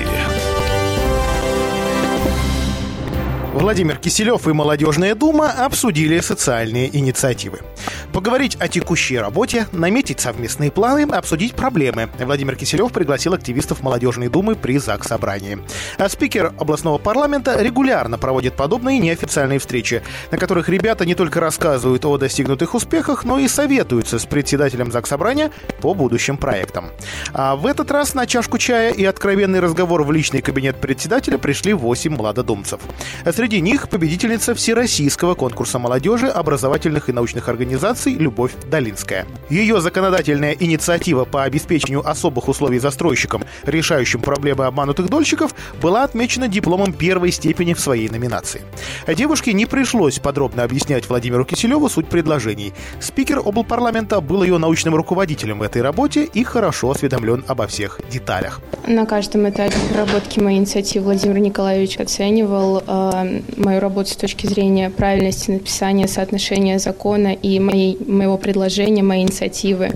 власти. Владимир Киселев и Молодежная дума обсудили социальные инициативы. Поговорить о текущей работе, наметить совместные планы, обсудить проблемы. Владимир Киселев пригласил активистов Молодежной думы при ЗАГС собрании. А спикер областного парламента регулярно проводит подобные неофициальные встречи, на которых ребята не только рассказывают о достигнутых успехах, но и советуются с председателем ЗАГС собрания по будущим проектам. А в этот раз на чашку чая и откровенный разговор в личный кабинет председателя пришли 8 младодумцев. Среди Среди них победительница Всероссийского конкурса молодежи, образовательных и научных организаций Любовь Долинская. Ее законодательная инициатива по обеспечению особых условий застройщикам, решающим проблемы обманутых дольщиков, была отмечена дипломом первой степени в своей номинации. Девушке не пришлось подробно объяснять Владимиру Киселеву суть предложений. Спикер облпарламента был ее научным руководителем в этой работе и хорошо осведомлен обо всех деталях. На каждом этапе проработки моей инициативы Владимир Николаевич оценивал э, мою работу с точки зрения правильности написания, соотношения закона и моей, моего предложения, моей инициативы.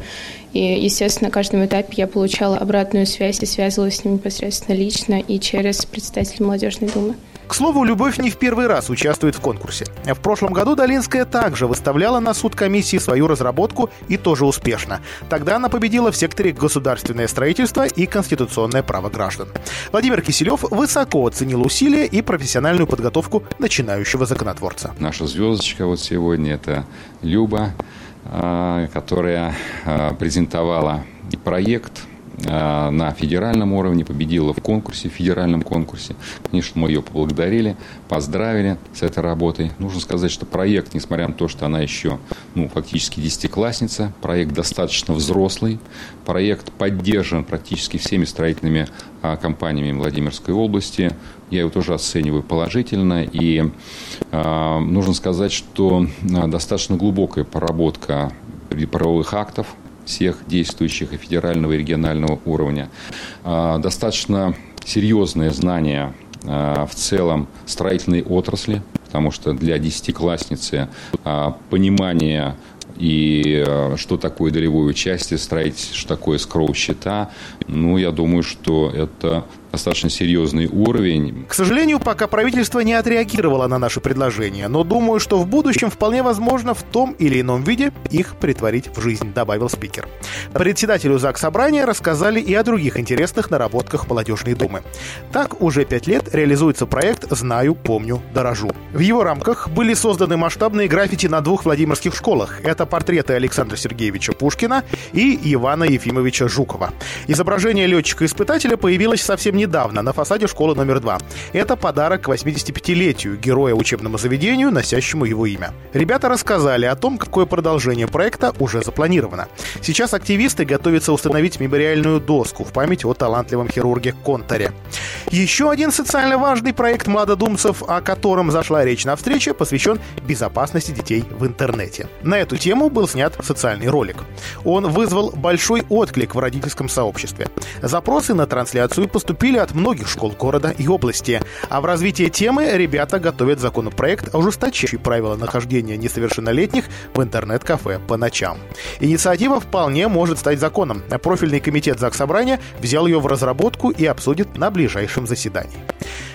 И, естественно, на каждом этапе я получала обратную связь и связывалась с ним непосредственно лично и через представителей молодежной думы. К слову, Любовь не в первый раз участвует в конкурсе. В прошлом году Долинская также выставляла на суд комиссии свою разработку и тоже успешно. Тогда она победила в секторе «Государственное строительство и конституционное право граждан». Владимир Киселев высоко оценил усилия и профессиональную подготовку начинающего законотворца. Наша звездочка вот сегодня – это Люба, а, которая а, презентовала проект на федеральном уровне, победила в конкурсе, в федеральном конкурсе. Конечно, мы ее поблагодарили, поздравили с этой работой. Нужно сказать, что проект, несмотря на то, что она еще ну, фактически десятиклассница, проект достаточно взрослый, проект поддержан практически всеми строительными а, компаниями Владимирской области. Я его тоже оцениваю положительно. И а, нужно сказать, что а, достаточно глубокая проработка правовых актов, всех действующих и федерального, и регионального уровня. А, достаточно серьезные знания а, в целом строительной отрасли, потому что для десятиклассницы а, понимание и что такое долевое участие, строить, что такое скроу-счета, ну, я думаю, что это достаточно серьезный уровень. К сожалению, пока правительство не отреагировало на наши предложения, но думаю, что в будущем вполне возможно в том или ином виде их притворить в жизнь, добавил спикер. Председателю ЗАГС Собрания рассказали и о других интересных наработках Молодежной Думы. Так, уже пять лет реализуется проект «Знаю, помню, дорожу». В его рамках были созданы масштабные граффити на двух владимирских школах. Это портреты Александра Сергеевича Пушкина и Ивана Ефимовича Жукова. Изображение летчика-испытателя появилось совсем недавно на фасаде школы номер два. Это подарок к 85-летию героя учебному заведению, носящему его имя. Ребята рассказали о том, какое продолжение проекта уже запланировано. Сейчас активисты готовятся установить мемориальную доску в память о талантливом хирурге Конторе. Еще один социально важный проект младодумцев, о котором зашла речь на встрече, посвящен безопасности детей в интернете. На эту тему был снят социальный ролик. Он вызвал большой отклик в родительском сообществе. Запросы на трансляцию поступили от многих школ города и области. А в развитии темы ребята готовят законопроект, ужесточающий правила нахождения несовершеннолетних в интернет-кафе по ночам. Инициатива вполне может стать законом. Профильный комитет ЗАГС Собрания взял ее в разработку и обсудит на ближайшем заседании.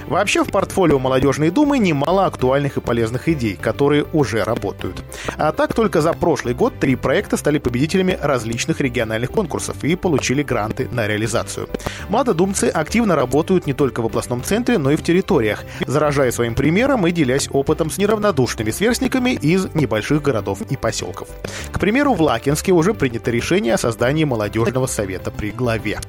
Вообще в портфолио Молодежной Думы немало актуальных и полезных идей, которые уже работают. А так только за прошлый год три проекта стали победителями различных региональных конкурсов и получили гранты на реализацию. Молододумцы активно работают не только в областном центре, но и в территориях, заражая своим примером и делясь опытом с неравнодушными сверстниками из небольших городов и поселков. К примеру, в Лакинске уже принято решение о создании молодежного совета при главе.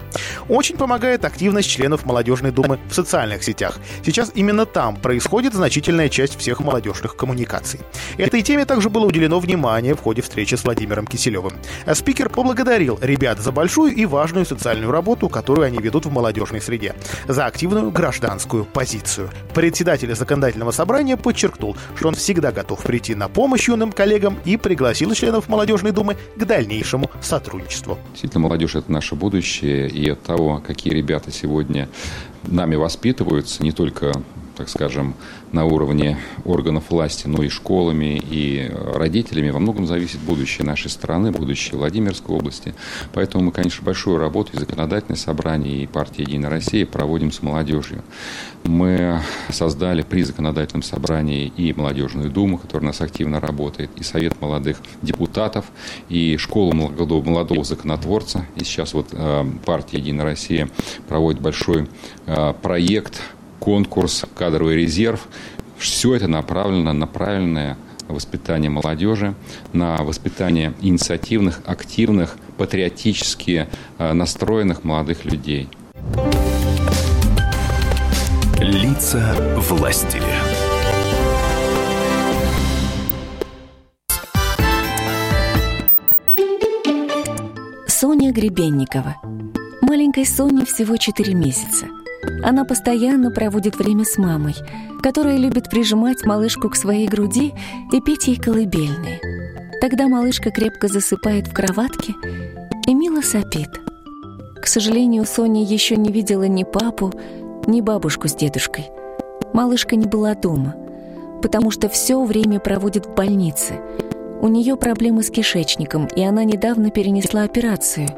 Очень помогает активность членов Молодежной Думы в социальных сетях. Сейчас именно там происходит значительная часть всех молодежных коммуникаций. Этой теме также было уделено внимание в ходе встречи с Владимиром Киселевым. Спикер поблагодарил ребят за большую и важную социальную работу, которую они ведут в молодежной среде, за активную гражданскую позицию. Председатель законодательного собрания подчеркнул, что он всегда готов прийти на помощь юным коллегам и пригласил членов Молодежной Думы к дальнейшему сотрудничеству. Действительно, молодежь – это наше будущее, и от того, какие ребята сегодня нами воспитываются, не только так скажем, на уровне органов власти, но и школами, и родителями, во многом зависит будущее нашей страны, будущее Владимирской области. Поэтому мы, конечно, большую работу и законодательное собрание, и партия «Единая Россия» проводим с молодежью. Мы создали при законодательном собрании и молодежную думу, которая у нас активно работает, и Совет молодых депутатов, и школу молодого, молодого законотворца. И сейчас вот э, партия «Единая Россия» проводит большой э, проект конкурс, кадровый резерв. Все это направлено на правильное воспитание молодежи, на воспитание инициативных, активных, патриотически э, настроенных молодых людей. Лица власти. Соня Гребенникова. Маленькой Соне всего 4 месяца – она постоянно проводит время с мамой, которая любит прижимать малышку к своей груди и петь ей колыбельные. Тогда малышка крепко засыпает в кроватке и мило сопит. К сожалению, Соня еще не видела ни папу, ни бабушку с дедушкой. Малышка не была дома, потому что все время проводит в больнице. У нее проблемы с кишечником, и она недавно перенесла операцию.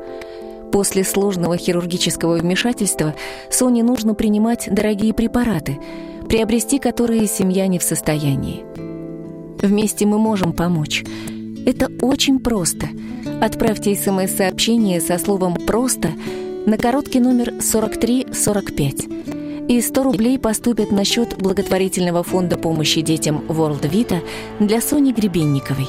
После сложного хирургического вмешательства Соне нужно принимать дорогие препараты, приобрести которые семья не в состоянии. Вместе мы можем помочь. Это очень просто. Отправьте смс-сообщение со словом «просто» на короткий номер 4345. И 100 рублей поступят на счет благотворительного фонда помощи детям World Vita для Сони Гребенниковой.